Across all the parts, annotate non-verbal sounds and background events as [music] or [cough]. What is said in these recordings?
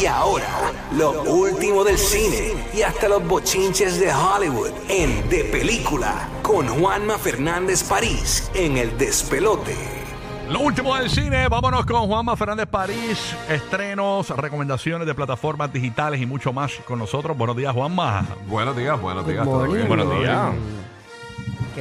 Y ahora, lo último del cine y hasta los bochinches de Hollywood en De Película con Juanma Fernández París en El Despelote. Lo último del cine, vámonos con Juanma Fernández París, estrenos, recomendaciones de plataformas digitales y mucho más con nosotros. Buenos días, Juanma. Buenos días, buenos días. Buenos días.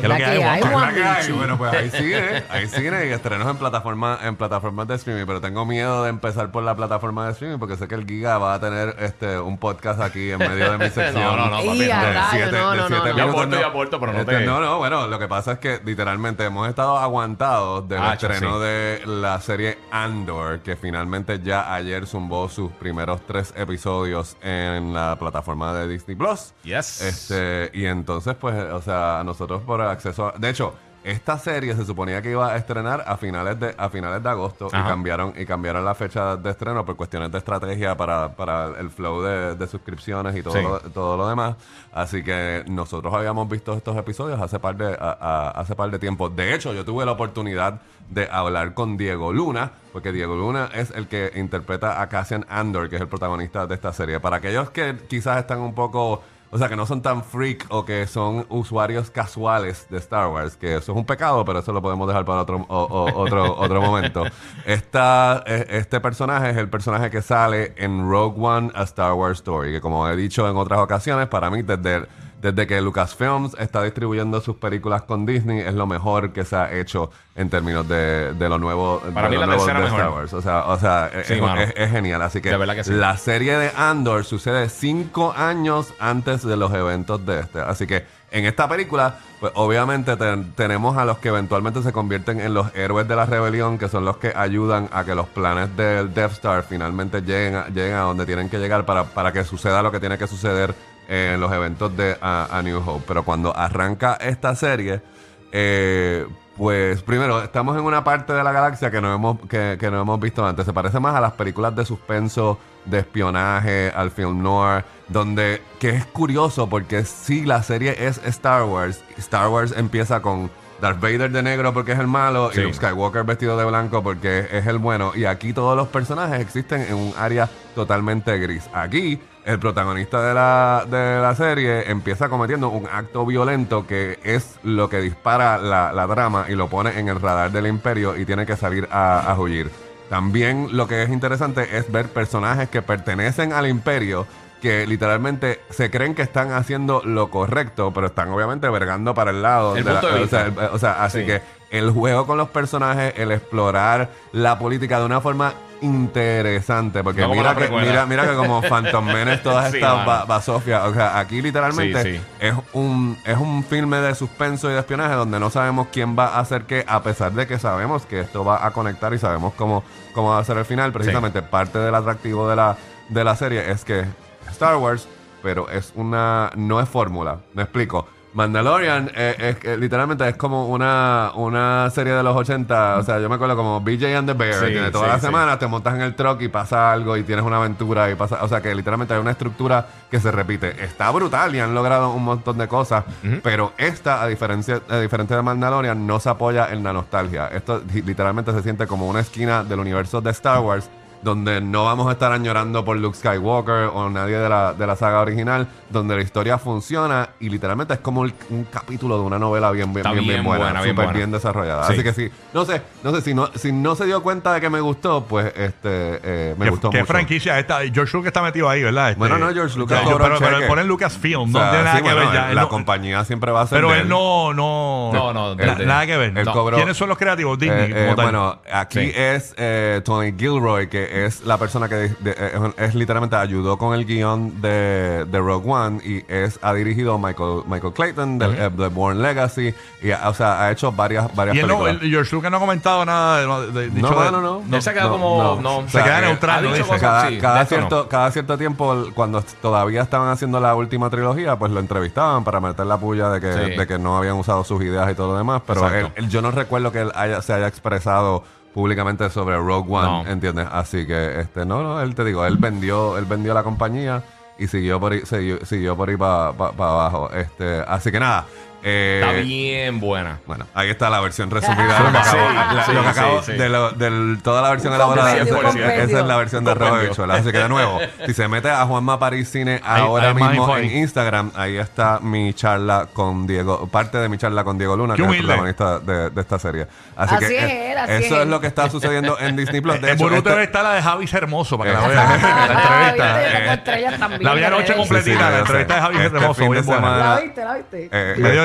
Morning. ¿Qué ¿Qué es la que hay, hay? Bichi? Bueno, pues hay cine, hay cine y estrenos en plataformas en plataformas de streaming, pero tengo miedo de empezar por la plataforma de streaming porque sé que el Giga va a tener este un podcast aquí en medio de mi sección. [laughs] No, no, no, papi, no. De siete- no, de no, siete no, no. Ya minutos, aporto, no. aporto, pero no Este, te- No, no, bueno, lo que pasa es que literalmente hemos estado aguantados del Ah, estreno sí. de la serie Andor, que finalmente ya ayer zumbó sus primeros tres episodios en la plataforma de Disney Plus. Yes. Este, y entonces, pues, o sea, nosotros por acceso a... De hecho, esta serie se suponía que iba a estrenar a finales de, a finales de agosto y cambiaron, y cambiaron la fecha de estreno por cuestiones de estrategia para, para el flow de, de suscripciones y todo, Sí. lo, todo lo demás. Así que nosotros habíamos visto estos episodios hace par de, a- a- hace par de tiempo. De hecho, yo tuve la oportunidad de hablar con Diego Luna, porque Diego Luna es el que interpreta a Cassian Andor, que es el protagonista de esta serie. Para aquellos que quizás están un poco o sea, que no son tan freak o que son usuarios casuales de Star Wars, que eso es un pecado, pero eso lo podemos dejar para otro, o- o- otro, [laughs] otro momento. Esta, eh, este personaje es el personaje que sale en Rogue One, A Star Wars Story, que como he dicho en otras ocasiones, para mí desde, desde que Lucasfilms está distribuyendo sus películas con Disney, es lo mejor que se ha hecho en términos de, de lo nuevo, Para de mí lo la nuevo tercera de mejor. Star Wars. O sea, o sea Sí, es, mano. es- es genial. Así que sí. la serie de Andor sucede cinco años antes de los eventos de este. Así que en esta película, pues obviamente ten- tenemos a los que eventualmente se convierten en los héroes de la rebelión, que son los que ayudan a que los planes del Death Star finalmente lleguen a, lleguen a donde tienen que llegar para, para que suceda lo que tiene que suceder en los eventos de a, New Hope. Pero cuando arranca esta serie, eh, pues primero, estamos en una parte de la galaxia que no hemos, que, que no hemos visto antes. Se parece más a las películas de suspenso, de espionaje, al film noir, donde, que es curioso porque si la serie es Star Wars, Star Wars empieza con Darth Vader de negro porque es el malo Sí. y Luke Skywalker vestido de blanco porque es el bueno. Y aquí todos los personajes existen en un área totalmente gris. Aquí el protagonista de la, de la serie empieza cometiendo un acto violento que es lo que dispara la, la trama y lo pone en el radar del imperio y tiene que salir a, a huir. También lo que es interesante es ver personajes que pertenecen al imperio que literalmente se creen que están haciendo lo correcto, pero están obviamente vergando para el lado. El de la- o sea, vista. el- o sea, así Sí. que el juego con los personajes, el explorar la política de una forma interesante, porque No mira que, mira, mira que como [laughs] Phantom Menace, todas Sí, estas ba- o sea, aquí literalmente Sí, sí. es un es un filme de suspenso y de espionaje donde no sabemos quién va a hacer qué, a pesar de que sabemos que esto va a conectar y sabemos cómo, cómo va a ser el final. Precisamente parte del atractivo de la, de la serie es que Star Wars, pero es una no es fórmula. Me explico. Mandalorian eh, es, que literalmente es como una, una serie de los 80, o sea, yo me acuerdo como BJ and the Bear, Sí, ¿entiendes? todas sí, las sí. semanas te montas en el truck y pasa algo y tienes una aventura y pasa, o sea, que literalmente hay una estructura que se repite. Está brutal y han logrado un montón de cosas, pero esta, a diferencia, a diferencia de Mandalorian, no se apoya en la nostalgia. Esto li- literalmente se siente como una esquina del universo de Star Wars donde no vamos a estar añorando por Luke Skywalker o nadie de la, de la saga original, donde la historia funciona y literalmente es como el- un capítulo de una novela bien, bien, Está bien, bien bien buena, buena, bien súper buena. bien desarrollada. Sí. Así que sí, no sé, no sé, si no, si no se dio cuenta de que me gustó, pues este eh, me ¿Qué, gustó qué mucho. franquicia esta? George Lucas está metido ahí, ¿verdad? Este- Bueno, no, George Lucas Yo- pero, pero cheque. él pone Lucasfilm, O no sea, tiene nada sí, que bueno, ver ya. la no- compañía siempre va a ser pero él no, no, No, no, de- nada que ver. cobró- ¿Quiénes son los creativos? Disney. Eh, eh, bueno, aquí Sí. es eh, Tony Gilroy, que es la persona que de- de- eh, es, literalmente ayudó con el guion de, de Rogue One y es ha dirigido Michael Michael Clayton de, eh, de Born Legacy y ha- o sea ha hecho varias varias Y él no, el- George Lucas no ha comentado nada de, de- de- dicho no, no, no, no. Él se ha quedado como- no, se queda eh, neutral, Dice. cosas- cada, sí, cada cierto, no. cada cierto tiempo, cuando todavía estaban haciendo la última trilogía, pues lo entrevistaban para meter la puya de que, Sí. de que no habían usado sus ideas y todo lo demás. Pero él- yo no recuerdo que él haya, se haya expresado públicamente sobre Rogue One, No. ¿entiendes? Así que, este, no, no, él te digo, él vendió, él vendió la compañía y siguió por ahí, siguió, siguió por ahí para abajo. Este, así que nada, Eh, Está bien buena. Bueno, ahí está la versión resumida de lo [laughs] que Sí, acabo, la- sí, lo que sí, acabo- sí. de lo- del- toda la versión elaborada. Esa, es la versión de Rojo. Bichuela. Así que de nuevo, si se mete a Juanma París Cine ahora hay más mismo en. Instagram, ahí está mi charla con Diego, parte de mi charla con Diego Luna, Qué que es el humilde. protagonista de, de esta serie. Así, Así que es eh, así eso es es lo que está sucediendo en Disney Plus. [laughs] De En hecho, este- está la de Javis Hermoso para que la Eh, vean. [laughs] la entrevista. eh, la vi anoche completita, Sí, sí, la entrevista de Javi Este Hermoso, ¿La viste? ¿La viste?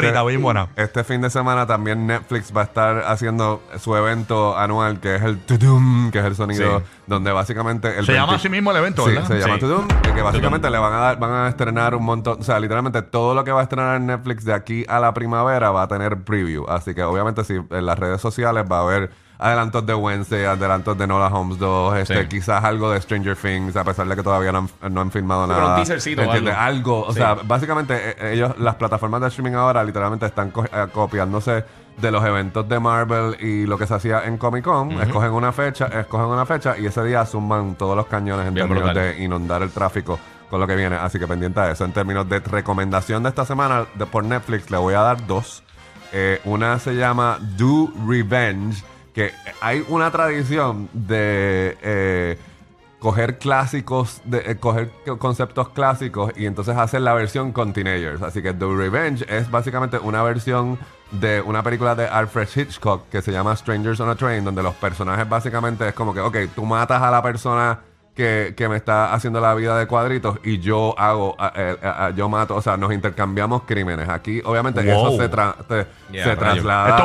Horita, bien buena. Este fin de semana también Netflix va a estar haciendo su evento anual que es el Tudum, que es el sonido Sí. donde básicamente el Se llama 20 así mismo el evento, Sí, ¿verdad? se llama Sí. Tudum, que básicamente le van a dar, van a estrenar un montón, o sea, literalmente todo lo que va a estrenar en Netflix de aquí a la primavera va a tener preview, así que obviamente si en las redes sociales va a haber adelantos de Wednesday, adelantos de Nola Holmes 2, este, Sí. quizás algo de Stranger Things, a pesar de que todavía no han, no han filmado pero un nada. teasercito algo. algo. O Sí. sea, básicamente eh, ellos, las plataformas de streaming ahora literalmente están co- eh, copiándose de los eventos de Marvel y lo que se hacía en Comic Con. Escogen una fecha, escogen una fecha y ese día suman todos los cañones en Bien términos brutal. de inundar el tráfico con lo que viene. Así que pendiente a eso. En términos de recomendación de esta semana de, por Netflix, le voy a dar dos. Eh, una se llama Do Revenge, que hay una tradición de eh, coger clásicos, de, eh, coger co- conceptos clásicos y entonces hacer la versión con teenagers. Así que The Revenge es básicamente una versión de una película de Alfred Hitchcock que se llama Strangers on a Train, donde los personajes básicamente es como que, ok, tú matas a la persona que, que me está haciendo la vida de cuadritos y yo hago, a- eh, a- a- yo mato, o sea, nos intercambiamos crímenes. Aquí, obviamente, Wow. eso se, tra- te- Yeah, se traslada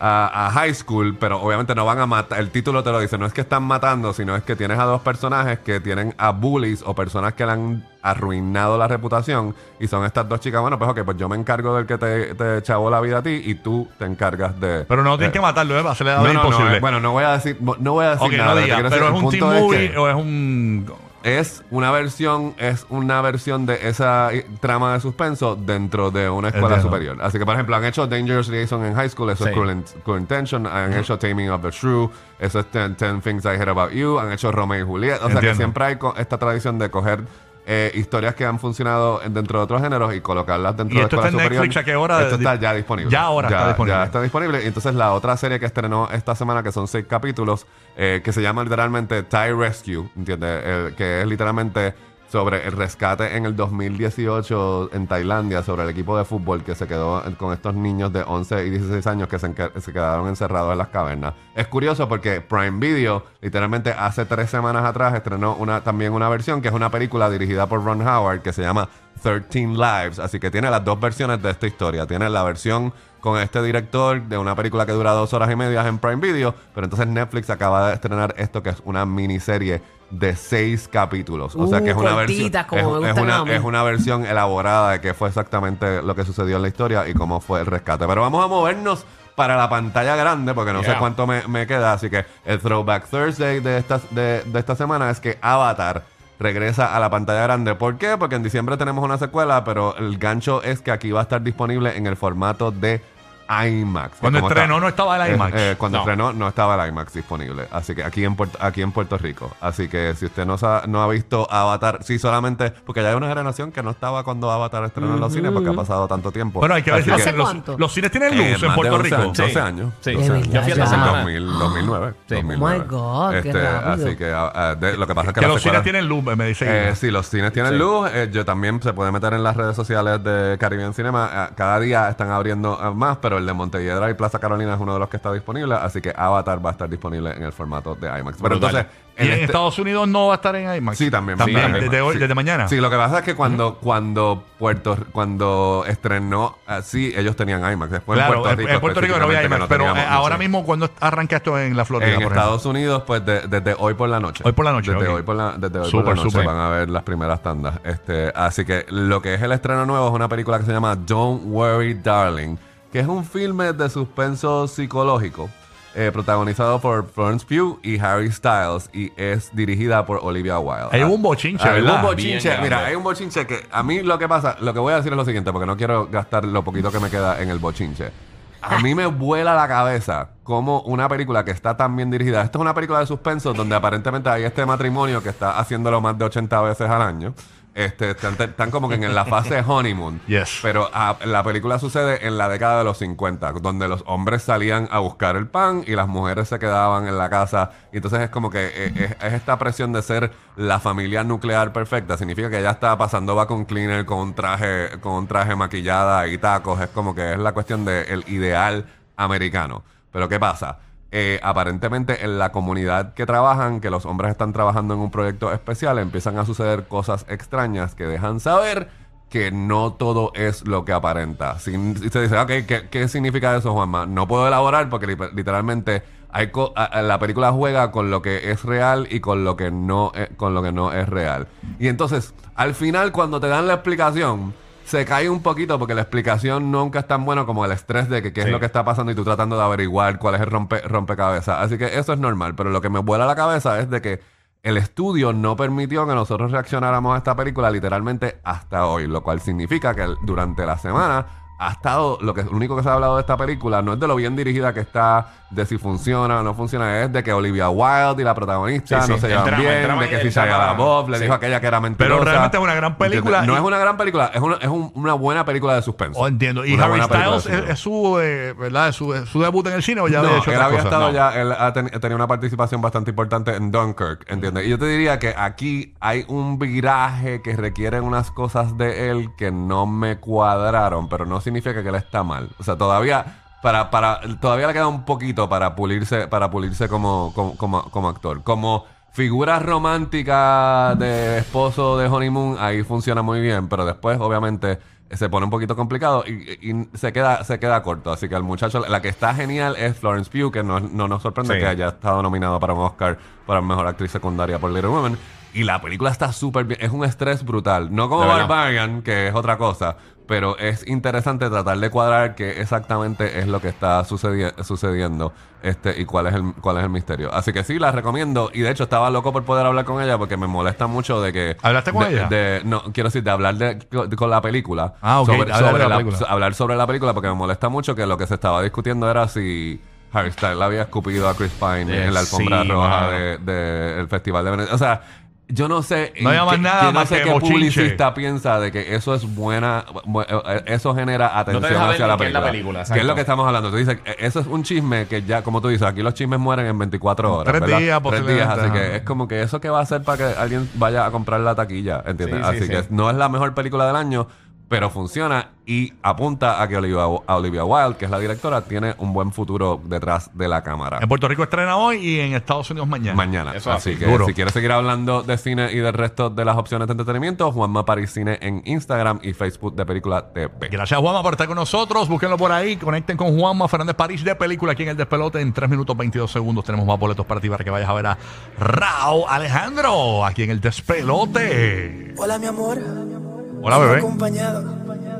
a high school, pero obviamente no van a matar. El título te lo dice, no es que están matando, sino es que tienes a dos personajes que tienen a bullies o personas que le han arruinado la reputación y son estas dos chicas. Bueno, pues ok, pues yo me encargo del que te, te chavó la vida a ti y tú te encargas de. Pero no tienes eh, que matarlo, ¿eh? No, no, imposible. eh, bueno, no voy a decir, no voy a decir nada. no pero decir, es un punto es movie que- o es un... es una versión, es una versión de esa i- trama de suspenso dentro de una escuela Entiendo. superior. Así que, por ejemplo, han hecho Dangerous Liaison en high school, eso Sí. es Cruel, In- Cruel Intention, han hecho Taming of the Shrew, eso es 10 Things I Heard About You, han hecho Romeo y Juliet. O sea que siempre hay esta tradición de coger eh, historias que han funcionado en- dentro de otros géneros y colocarlas dentro ¿Y de esto la está en escuela superior. Netflix? ¿A qué hora? Esto está ya disponible. Ya ahora está disponible. Ya está disponible. Y entonces la otra serie que estrenó esta semana, que son seis capítulos, eh, que se llama literalmente Thai Rescue, ¿entiendes? El- que es literalmente sobre el rescate en el 2018 en Tailandia, sobre el equipo de fútbol que se quedó con estos niños de 11 y 16 años que se, quedaron encerrados en las cavernas. Es curioso porque Prime Video, literalmente hace tres semanas atrás, estrenó una, también una versión que es una película dirigida por Ron Howard que se llama 13 Lives. Así que tiene las dos versiones de esta historia. Tiene la versión con este director de una película que dura dos horas y media en Prime Video, pero entonces Netflix acaba de estrenar esto que es una miniserie de seis capítulos. O sea Uh, que es una cortitas, versión. como me es, una, es una versión [laughs] elaborada de qué fue exactamente lo que sucedió en la historia y cómo fue el rescate. Pero vamos a movernos para la pantalla grande, porque no sé cuánto me, me queda. Así que el Throwback Thursday de esta, de, de esta semana es que Avatar regresa a la pantalla grande. ¿Por qué? Porque en diciembre tenemos una secuela, pero el gancho es que aquí va a estar disponible en el formato de IMAX. Cuando estrenó está- no estaba el eh, IMAX. eh, cuando No. estrenó no estaba el IMAX disponible. Así que aquí en Puerto, aquí en Puerto Rico. Así que si usted no, sa- no ha visto Avatar, sí, solamente. Porque ya hay una generación que no estaba cuando Avatar estrenó en los cines porque ha pasado tanto tiempo. Bueno, hay que ver si ¿Hace los, cuánto? los cines tienen eh, luz en Puerto 11 Rico. años, 12 Sí. años. Sí. 12 De años. Yo fui. 2000, 2009. Sí. 2009. Oh my God, qué Este, rápido. Así que ah, ah, de- lo que pasa es que, los cines tienen luz, me dice. eh, sí, los cines tienen Sí. luz. Eh, yo también se puede meter en las redes sociales de Caribbean Cinema. Eh, cada día están abriendo más, pero el de Montelledra y Plaza Carolina es uno de los que está disponible. Así que Avatar va a estar disponible en el formato de IMAX. Pero Brutal. entonces. y en este- Estados Unidos no va a estar en IMAX. Sí, también. También, sí, desde, hoy, Sí. desde mañana. Sí, lo que pasa es que cuando, cuando Puerto cuando estrenó así, ellos tenían IMAX. Después claro, en Puerto en, Rico, en Puerto Rico no había IMAX. pero teníamos, eh, no ahora sé. mismo, cuando arranca esto en la Florida? En por ejemplo? Estados Unidos, pues de- desde hoy por la noche. Hoy por la noche, Desde hoy por la, desde hoy Súper, por la noche súper. van a ver las primeras tandas. Este, así que lo que es el estreno nuevo es una película que se llama Don't Worry Darling, que es un filme de suspenso psicológico. eh, protagonizado por Florence Pugh y Harry Styles y es dirigida por Olivia Wilde. Hay un bochinche, Hay ¿verdad? un bochinche, Bien mira, grande. hay un bochinche que a mí lo que pasa, lo que voy a decir es lo siguiente, porque no quiero gastar lo poquito que me queda en el bochinche. A mí me vuela la cabeza como una película que está tan bien dirigida. Esto es una película de suspenso donde aparentemente hay este matrimonio que está haciéndolo más de 80 veces al año. Este, están, están como que en la fase de honeymoon. [laughs] Yes. Pero ah, la película sucede en la década de los 50, donde los hombres salían a buscar el pan y las mujeres se quedaban en la casa. Y entonces es como que eh, es, es esta presión de ser la familia nuclear perfecta. Significa que ella está pasando va con cleaner, con un traje, con un traje maquillada y tacos. Es como que es la cuestión del ideal americano. Pero ¿qué pasa? Eh, aparentemente en la comunidad que trabajan, que los hombres están trabajando en un proyecto especial, empiezan a suceder cosas extrañas que dejan saber que no todo es lo que aparenta. Si, si se dice, ok, ¿qué, qué significa eso, Juanma? No puedo elaborar porque li- literalmente hay co- la película juega con lo que es real y con lo que no es, con lo que no es real. Y entonces, al final, cuando te dan la explicación, se cae un poquito porque la explicación nunca es tan buena como el estrés de que qué es lo que está pasando y tú tratando de averiguar cuál es el rompe, rompecabezas. Así que eso es normal, pero lo que me vuela la cabeza es de que el estudio no permitió que nosotros reaccionáramos a esta película literalmente hasta hoy, lo cual significa que durante la semana ha estado, lo que lo único que se ha hablado de esta película no es de lo bien dirigida que está, de si funciona o no funciona, es de que Olivia Wilde y la protagonista Sí, sí, no se llevan drama, bien, drama de que si Shia. LaBeouf le Sí. dijo a aquella que era mentirosa. realmente es una gran película. No es una gran película, es, una, es un- una buena película de suspenso. Oh, entiendo. ¿Y Una Harry Styles es, su, eh, ¿verdad? Es su, es su debut en el cine o ya no, había hecho él había estado No. ya, él ha ten- tenido una participación bastante importante en Dunkirk, ¿entiendes? Y yo te diría que aquí hay un viraje que requiere unas cosas de él que no me cuadraron, pero no significa que él está mal. O sea, todavía para, para, todavía le queda un poquito para pulirse, para pulirse como, como, como, como actor. Como figura romántica de esposo de honeymoon, ahí funciona muy bien, pero después, obviamente, se pone un poquito complicado y, y se queda se queda corto. Así que el muchacho, la que está genial es Florence Pugh, que no, no nos sorprende Sí. que haya estado nominado para un Oscar para mejor actriz secundaria por Little Women. Y la película está súper bien. Es un estrés brutal. No como. Barbarian, que es otra cosa. Pero es interesante tratar de cuadrar qué exactamente es lo que está sucedi- sucediendo este y cuál es, el, cuál es el misterio. Así que sí, la recomiendo. Y de hecho estaba loco por poder hablar con ella porque me molesta mucho de que... ¿Hablaste con de- ella? de- no, quiero decir, de hablar de, de- con la película. Ah, ok. Sobre, Hablar de sobre la la- película. hablar sobre la película porque me molesta mucho que lo que se estaba discutiendo era si Harry Styles había escupido a Chris Pine Eh, en la alfombra sí, roja del de, el Festival de Venecia. O sea, yo no sé. No había qué- más nada yo no más sé que qué bochinche. publicista piensa de que eso es buena. bu- eh, Eso genera atención deja ver hacia ni la qué es la película. película, que es exacto. lo que estamos hablando. Tú dices, eh, eso es un chisme que ya, como tú dices, aquí los chismes mueren en 24 horas. Tres ¿verdad? días, Tres días. posiblemente, Así ajá. que es como que eso que va a hacer para que alguien vaya a comprar la taquilla. ¿Entiendes? Sí, sí, así sí. que no es la mejor película del año. Pero funciona y apunta a que Olivia, a Olivia Wilde, que es la directora, tiene un buen futuro detrás de la cámara. En Puerto Rico estrena hoy y en Estados Unidos mañana. Mañana. Eso así así. que Duro. si quieres seguir hablando de cine y del resto de las opciones de entretenimiento, Juanma París Cine en Instagram y Facebook de Película TV. Gracias, Juanma, por estar con nosotros. Búsquenlo por ahí. Conecten con Juanma Fernández París de película aquí en el Despelote. En 3 minutos 22 segundos tenemos más boletos para ti para que vayas a ver a Rao Alejandro aquí en el Despelote. Hola, mi amor. Hola, bebé. Acompañado.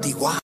Igual.